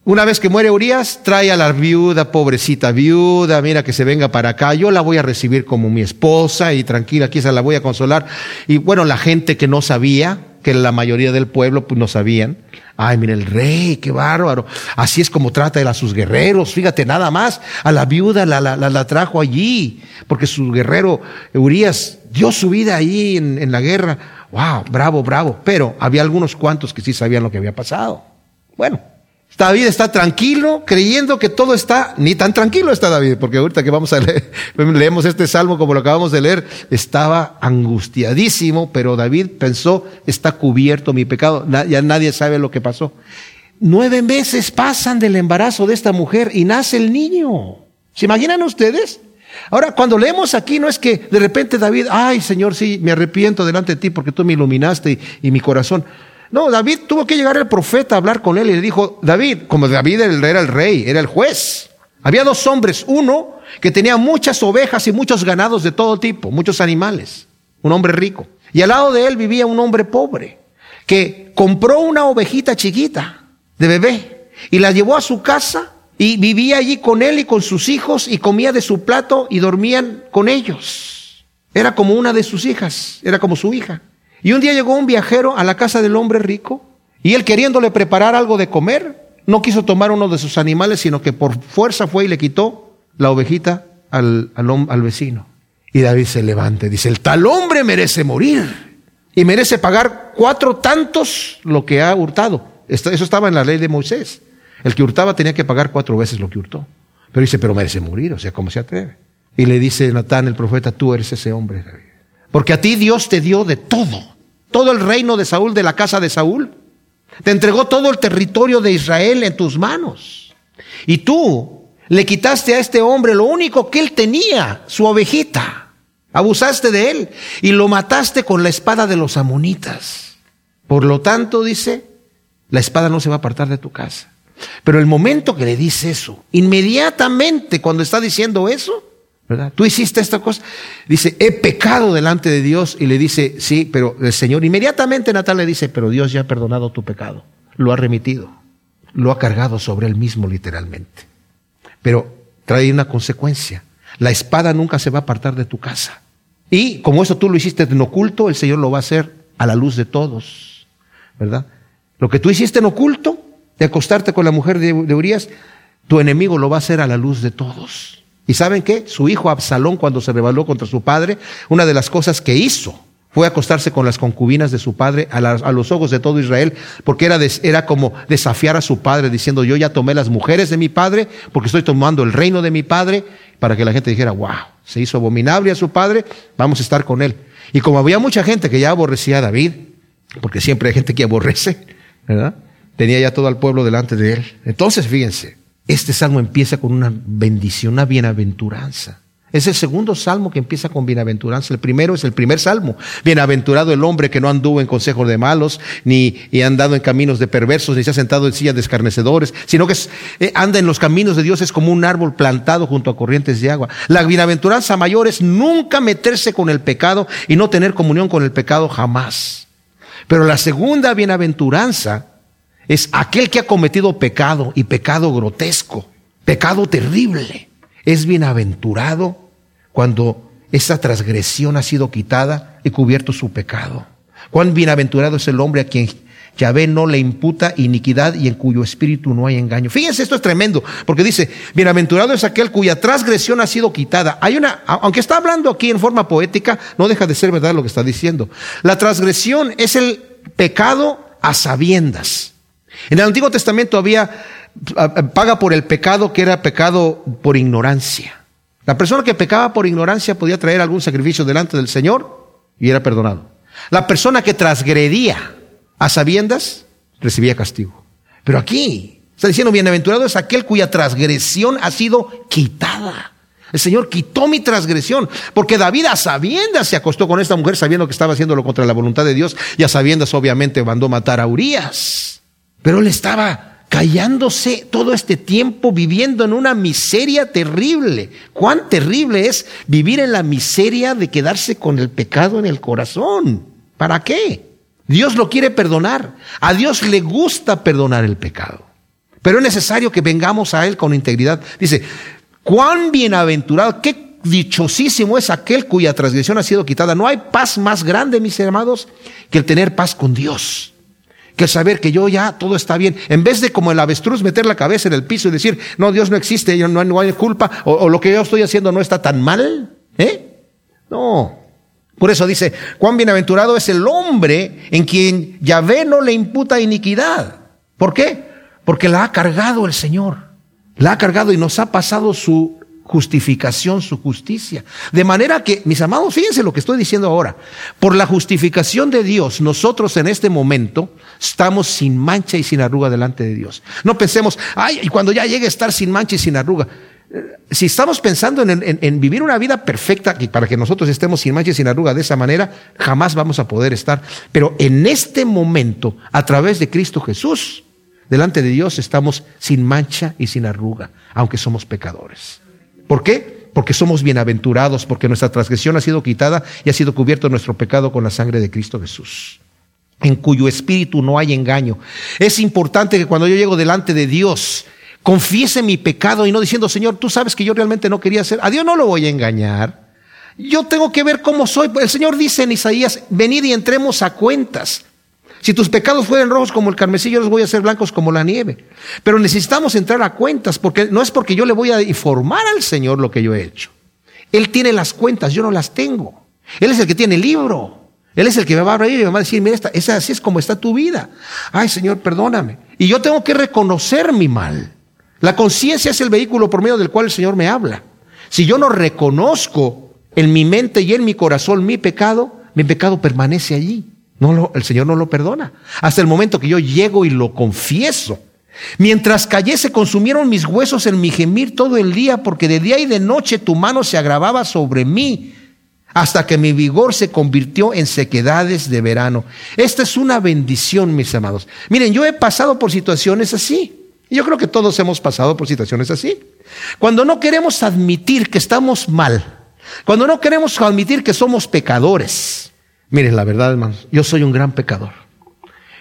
una vez que muere Urias, trae a la viuda, pobrecita viuda, mira que se venga para acá, yo la voy a recibir como mi esposa y tranquila, quizá la voy a consolar. Y bueno, la gente que no sabía, que la mayoría del pueblo pues no sabían, Ay, mira el rey, qué bárbaro. Así es como trata él a sus guerreros. Fíjate, nada más. A la viuda la, la, la trajo allí, porque su guerrero Urias dio su vida allí en, en la guerra. Wow, bravo, bravo. Pero había algunos cuantos que sí sabían lo que había pasado. Bueno, David está tranquilo, creyendo que todo está, ni tan tranquilo está David, porque ahorita que vamos a leer, leemos este salmo como lo acabamos de leer, estaba angustiadísimo, pero David pensó, está cubierto mi pecado, ya nadie sabe lo que pasó. Nueve meses pasan del embarazo de esta mujer y nace el niño. ¿Se imaginan ustedes? Ahora, cuando leemos aquí, no es que de repente David, ay Señor, sí, me arrepiento delante de ti porque tú me iluminaste y, y mi corazón. No, David tuvo que llegar el profeta a hablar con él y le dijo, David, como David era el rey, era el juez. Había dos hombres, uno que tenía muchas ovejas y muchos ganados de todo tipo, muchos animales, un hombre rico. Y al lado de él vivía un hombre pobre, que compró una ovejita chiquita de bebé y la llevó a su casa y vivía allí con él y con sus hijos y comía de su plato y dormían con ellos. Era como una de sus hijas, era como su hija. Y un día llegó un viajero a la casa del hombre rico y él queriéndole preparar algo de comer, no quiso tomar uno de sus animales, sino que por fuerza fue y le quitó la ovejita al, al, vecino. Y David se levanta y dice, el tal hombre merece morir y merece pagar cuatro tantos lo que ha hurtado. Eso estaba en la ley de Moisés. El que hurtaba tenía que pagar cuatro veces lo que hurtó. Pero dice, pero merece morir, o sea, ¿cómo se atreve? Y le dice Natán, el profeta, tú eres ese hombre. Porque a ti Dios te dio de todo todo el reino de Saúl, de la casa de Saúl. Te entregó todo el territorio de Israel en tus manos. Y tú le quitaste a este hombre lo único que él tenía, su ovejita. abusaste de él y lo mataste con la espada de los amonitas. Por lo tanto, dice, la espada no se va a apartar de tu casa. Pero el momento que le dice eso, inmediatamente cuando está diciendo eso, ¿verdad? Tú hiciste esta cosa, dice, he pecado delante de Dios y le dice, sí, pero el Señor, inmediatamente Natal le dice, pero Dios ya ha perdonado tu pecado, lo ha remitido, lo ha cargado sobre él mismo literalmente. Pero trae una consecuencia, la espada nunca se va a apartar de tu casa. Y como eso tú lo hiciste en oculto, el Señor lo va a hacer a la luz de todos, ¿verdad? Lo que tú hiciste en oculto, de acostarte con la mujer de, Urias, tu enemigo lo va a hacer a la luz de todos. ¿Y saben qué? Su hijo Absalón, cuando se rebeló contra su padre, una de las cosas que hizo fue acostarse con las concubinas de su padre a, los ojos de todo Israel, porque era, era como desafiar a su padre, diciendo, yo ya tomé las mujeres de mi padre, porque estoy tomando el reino de mi padre, para que la gente dijera, wow, se hizo abominable a su padre, vamos a estar con él. Y como había mucha gente que ya aborrecía a David, porque siempre hay gente que aborrece, ¿verdad? Tenía ya todo el pueblo delante de él. Entonces, fíjense, este salmo empieza con una bendición, una bienaventuranza. Es el segundo salmo que empieza con bienaventuranza. El primero es el primer salmo. Bienaventurado el hombre que no anduvo en consejos de malos, ni ha andado en caminos de perversos, ni se ha sentado en sillas de escarnecedores, sino que eh, anda en los caminos de Dios, es como un árbol plantado junto a corrientes de agua. La bienaventuranza mayor es nunca meterse con el pecado y no tener comunión con el pecado jamás. Pero la segunda bienaventuranza es aquel que ha cometido pecado y pecado grotesco, pecado terrible. Es bienaventurado cuando esa transgresión ha sido quitada y cubierto su pecado. Cuán bienaventurado es el hombre a quien Yahvé no le imputa iniquidad y en cuyo espíritu no hay engaño. Fíjense, esto es tremendo, porque dice, bienaventurado es aquel cuya transgresión ha sido quitada. Hay una, aunque está hablando aquí en forma poética, no deja de ser verdad lo que está diciendo. La transgresión es el pecado a sabiendas. En el Antiguo Testamento había paga por el pecado que era pecado por ignorancia. La persona que pecaba por ignorancia podía traer algún sacrificio delante del Señor y era perdonado. La persona que transgredía a sabiendas recibía castigo. Pero aquí está diciendo, bienaventurado es aquel cuya transgresión ha sido quitada. El Señor quitó mi transgresión, porque David a sabiendas se acostó con esta mujer sabiendo que estaba haciéndolo contra la voluntad de Dios y a sabiendas obviamente mandó matar a Urias. Pero él estaba callándose todo este tiempo viviendo en una miseria terrible. Cuán terrible es vivir en la miseria de quedarse con el pecado en el corazón. ¿Para qué? Dios lo quiere perdonar. A Dios le gusta perdonar el pecado. Pero es necesario que vengamos a Él con integridad. Dice, cuán bienaventurado, qué dichosísimo es aquel cuya transgresión ha sido quitada. No hay paz más grande, mis hermanos, que el tener paz con Dios que saber que yo ya todo está bien. En vez de como el avestruz meter la cabeza en el piso y decir, no, Dios no existe, no hay, culpa, o, lo que yo estoy haciendo no está tan mal. ¿Eh? No. Por eso dice, cuán bienaventurado es el hombre en quien Yahvé no le imputa iniquidad. ¿Por qué? Porque la ha cargado el Señor. La ha cargado y nos ha pasado su justificación, su justicia. De manera que, mis amados, fíjense lo que estoy diciendo ahora. Por la justificación de Dios, nosotros en este momento estamos sin mancha y sin arruga delante de Dios. No pensemos, ay, y cuando ya llegue a estar sin mancha y sin arruga. Eh, si estamos pensando en, vivir una vida perfecta, y para que nosotros estemos sin mancha y sin arruga de esa manera, jamás vamos a poder estar. Pero en este momento, a través de Cristo Jesús, delante de Dios estamos sin mancha y sin arruga, aunque somos pecadores. ¿Por qué? Porque somos bienaventurados, porque nuestra transgresión ha sido quitada y ha sido cubierto nuestro pecado con la sangre de Cristo Jesús, en cuyo espíritu no hay engaño. Es importante que cuando yo llego delante de Dios, confiese mi pecado y no diciendo, Señor, tú sabes que yo realmente no quería hacer. A Dios no lo voy a engañar. Yo tengo que ver cómo soy. El Señor dice en Isaías, venid y entremos a cuentas. Si tus pecados fueran rojos como el carmesí, yo los voy a hacer blancos como la nieve. Pero necesitamos entrar a cuentas, porque no es porque yo le voy a informar al Señor lo que yo he hecho. Él tiene las cuentas, yo no las tengo. Él es el que tiene el libro. Él es el que me va a abrir y me va a decir, mira, esta, así es como está tu vida. Ay, Señor, perdóname. Y yo tengo que reconocer mi mal. La conciencia es el vehículo por medio del cual el Señor me habla. Si yo no reconozco en mi mente y en mi corazón mi pecado, mi pecado permanece allí. No el Señor no lo perdona. Hasta el momento que yo llego y lo confieso. Mientras callé se consumieron mis huesos en mi gemir todo el día, porque de día y de noche tu mano se agravaba sobre mí. hasta que mi vigor se convirtió en sequedades de verano. Esta es una bendición, mis amados. Miren, yo he pasado por situaciones así. Yo creo que todos hemos pasado por situaciones así. Cuando no queremos admitir que estamos mal, cuando no queremos admitir que somos pecadores. Miren, la verdad, hermanos, yo soy un gran pecador.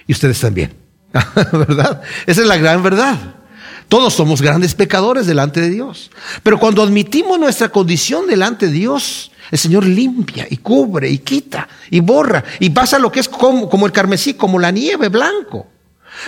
Y ustedes también. ¿Verdad? Esa es la gran verdad. Todos somos grandes pecadores delante de Dios. Pero cuando admitimos nuestra condición delante de Dios, el Señor limpia y cubre y quita y borra y pasa lo que es como, como el carmesí, como la nieve blanco.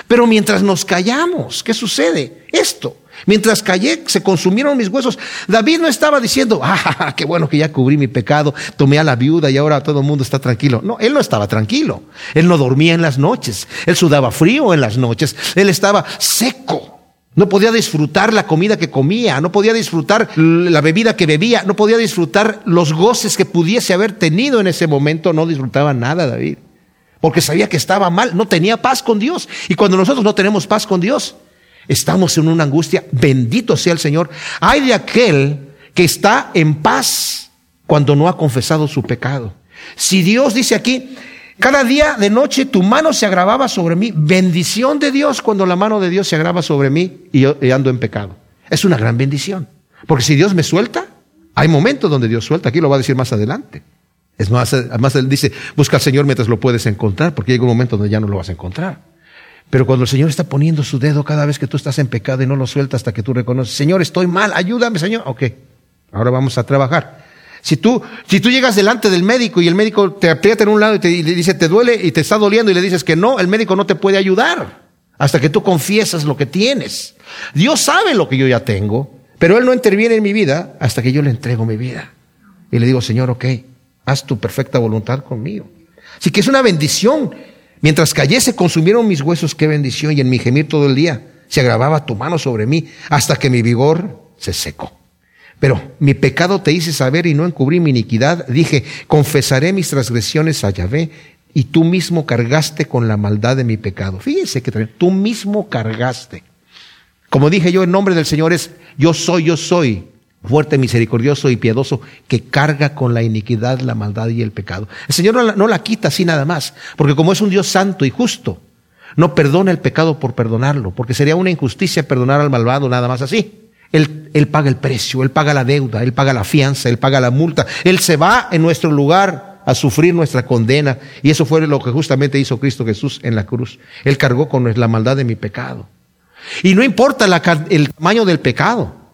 Pero mientras nos callamos, ¿qué sucede? Esto. Mientras callé, se consumieron mis huesos. David no estaba diciendo, ah, qué bueno que ya cubrí mi pecado, tomé a la viuda y ahora todo el mundo está tranquilo. No, él no estaba tranquilo. Él no dormía en las noches. Él sudaba frío en las noches. Él estaba seco. No podía disfrutar la comida que comía, no podía disfrutar la bebida que bebía, no podía disfrutar los goces que pudiese haber tenido en ese momento. No disfrutaba nada, David porque sabía que estaba mal, no tenía paz con Dios. Y cuando nosotros no tenemos paz con Dios, estamos en una angustia. Bendito sea el Señor. Hay de aquel que está en paz cuando no ha confesado su pecado. Si Dios dice aquí, cada día de noche tu mano se agravaba sobre mí, bendición de Dios cuando la mano de Dios se agrava sobre mí y yo ando en pecado. Es una gran bendición. Porque si Dios me suelta, hay momentos donde Dios suelta, aquí lo va a decir más adelante. Es más, además él dice, busca al Señor mientras lo puedes encontrar, porque llega un momento donde ya no lo vas a encontrar. Pero cuando el Señor está poniendo su dedo cada vez que tú estás en pecado y no lo suelta hasta que tú reconoces, Señor, estoy mal, ayúdame, Señor. Ok, ahora vamos a trabajar. Si tú, si tú llegas delante del médico y el médico te aprieta en un lado y te dice, te duele y te está doliendo y le dices que no, el médico no te puede ayudar hasta que tú confiesas lo que tienes. Dios sabe lo que yo ya tengo, pero Él no interviene en mi vida hasta que yo le entrego mi vida. Y le digo, Señor, ok, haz tu perfecta voluntad conmigo. Así que es una bendición. Mientras callé se consumieron mis huesos, qué bendición, y en mi gemir todo el día se agravaba tu mano sobre mí hasta que mi vigor se secó. Pero mi pecado te hice saber y no encubrí mi iniquidad. Dije, confesaré mis transgresiones a Yahvé y tú mismo cargaste con la maldad de mi pecado. Fíjense que tú mismo cargaste. Como dije yo, el nombre del Señor es yo soy, yo soy fuerte, misericordioso y piadoso, que carga con la iniquidad, la maldad y el pecado. El Señor no la, quita así nada más, porque como es un Dios santo y justo, no perdona el pecado por perdonarlo, porque sería una injusticia perdonar al malvado nada más así. Él, él, paga el precio, Él paga la deuda, Él paga la fianza, Él paga la multa, Él se va en nuestro lugar a sufrir nuestra condena. Y eso fue lo que justamente hizo Cristo Jesús en la cruz. Él cargó con la maldad de mi pecado. Y no importa el tamaño del pecado.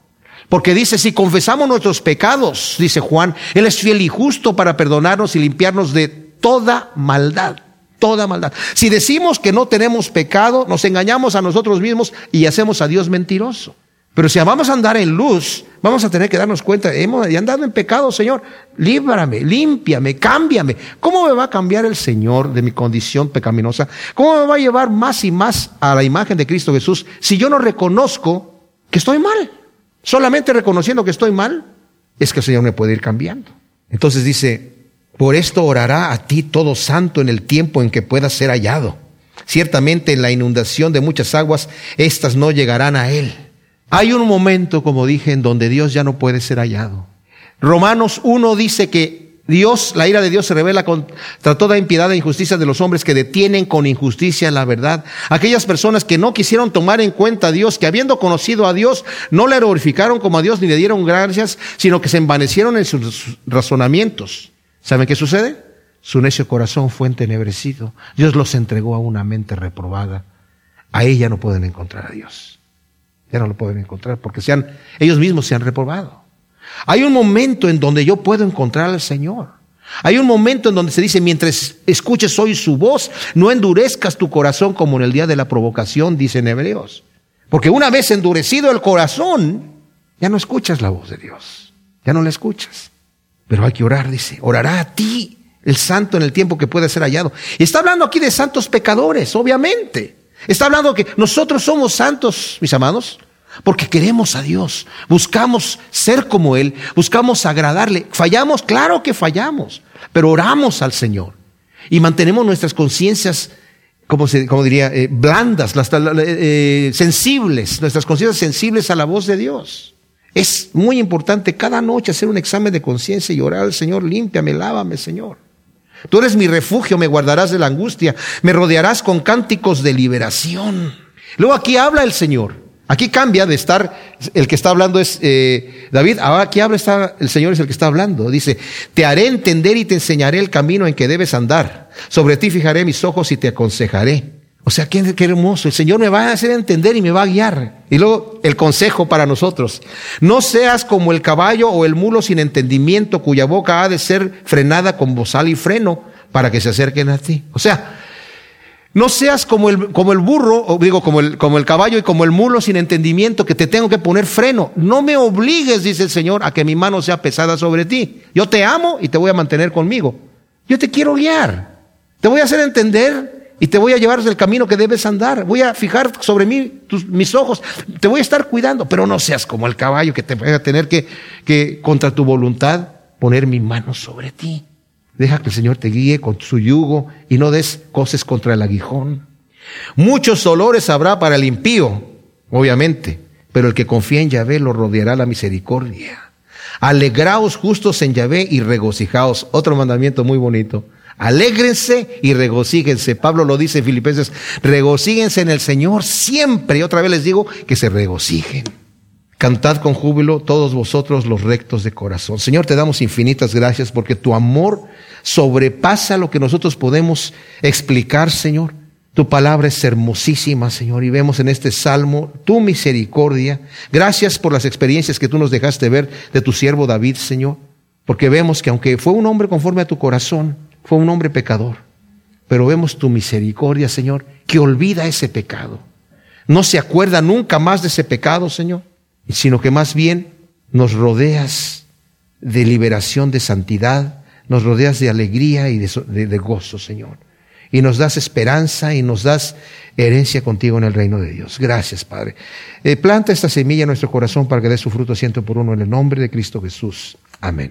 Porque dice, si confesamos nuestros pecados, dice Juan, Él es fiel y justo para perdonarnos y limpiarnos de toda maldad. Toda maldad. Si decimos que no tenemos pecado, nos engañamos a nosotros mismos y hacemos a Dios mentiroso. Pero si vamos a andar en luz, vamos a tener que darnos cuenta, hemos andado en pecado, Señor, líbrame, límpiame, cámbiame. ¿Cómo me va a cambiar el Señor de mi condición pecaminosa? ¿Cómo me va a llevar más y más a la imagen de Cristo Jesús si yo no reconozco que estoy mal? Solamente reconociendo que estoy mal, es que el Señor me puede ir cambiando. Entonces dice, por esto orará a ti todo santo en el tiempo en que puedas ser hallado. Ciertamente en la inundación de muchas aguas, éstas no llegarán a él. Hay un momento, como dije, en donde Dios ya no puede ser hallado. Romanos 1 dice que Dios, la ira de Dios se revela contra toda impiedad e injusticia de los hombres que detienen con injusticia la verdad. Aquellas personas que no quisieron tomar en cuenta a Dios, que habiendo conocido a Dios, no le glorificaron como a Dios ni le dieron gracias, sino que se envanecieron en sus razonamientos. ¿Saben qué sucede? Su necio corazón fue entenebrecido. Dios los entregó a una mente reprobada. A ella no pueden encontrar a Dios. Ya no lo pueden encontrar porque ellos mismos se han reprobado. Hay un momento en donde yo puedo encontrar al Señor. Hay un momento en donde se dice, mientras escuches hoy su voz, no endurezcas tu corazón como en el día de la provocación, dicen Hebreos. Porque una vez endurecido el corazón, ya no escuchas la voz de Dios. Ya no la escuchas. Pero hay que orar, dice, orará a ti el santo en el tiempo que puede ser hallado. Y está hablando aquí de santos pecadores, obviamente. Está hablando que nosotros somos santos, mis amados, porque queremos a Dios, buscamos ser como Él, buscamos agradarle. ¿Fallamos? Claro que fallamos, pero oramos al Señor y mantenemos nuestras conciencias, como, diría, eh, blandas, las, eh, sensibles, nuestras conciencias sensibles a la voz de Dios. Es muy importante cada noche hacer un examen de conciencia y orar al Señor, límpiame, lávame, Señor. Tú eres mi refugio, me guardarás de la angustia, me rodearás con cánticos de liberación. Luego aquí habla el Señor. Aquí cambia de estar, el que está hablando es eh, David, ahora aquí habla está, el Señor es el que está hablando. Dice, te haré entender y te enseñaré el camino en que debes andar. Sobre ti fijaré mis ojos y te aconsejaré. O sea, qué, hermoso. El Señor me va a hacer entender y me va a guiar. Y luego el consejo para nosotros. No seas como el caballo o el mulo sin entendimiento cuya boca ha de ser frenada con bozal y freno para que se acerquen a ti. O sea, no seas como el, como el burro, o digo, como el, como el caballo y como el mulo sin entendimiento que te tengo que poner freno. No me obligues, dice el Señor, a que mi mano sea pesada sobre ti. Yo te amo y te voy a mantener conmigo. Yo te quiero guiar. Te voy a hacer entender y te voy a llevar el camino que debes andar. Voy a fijar sobre mí tus, mis ojos. Te voy a estar cuidando, pero no seas como el caballo que te voy a tener que, que, contra tu voluntad, poner mi mano sobre ti. Deja que el Señor te guíe con su yugo y no des cosas contra el aguijón. Muchos dolores habrá para el impío, obviamente, pero el que confía en Yahvé lo rodeará la misericordia. Alegraos justos en Yahvé y regocijaos. Otro mandamiento muy bonito. Alégrense y regocíjense. Pablo lo dice en Filipenses, regocíjense en el Señor siempre. Y otra vez les digo que se regocijen. Cantad con júbilo todos vosotros los rectos de corazón. Señor, te damos infinitas gracias porque tu amor sobrepasa lo que nosotros podemos explicar, Señor. Tu palabra es hermosísima, Señor, y vemos en este salmo tu misericordia. Gracias por las experiencias que tú nos dejaste ver de tu siervo David, Señor, porque vemos que aunque fue un hombre conforme a tu corazón, fue un hombre pecador. Pero vemos tu misericordia, Señor, que olvida ese pecado. No se acuerda nunca más de ese pecado, Señor, sino que más bien nos rodeas de liberación, de santidad, nos rodeas de alegría y de, gozo, Señor. Y nos das esperanza y nos das herencia contigo en el reino de Dios. Gracias, Padre. Eh, planta esta semilla en nuestro corazón para que dé su fruto ciento por uno en el nombre de Cristo Jesús. Amén.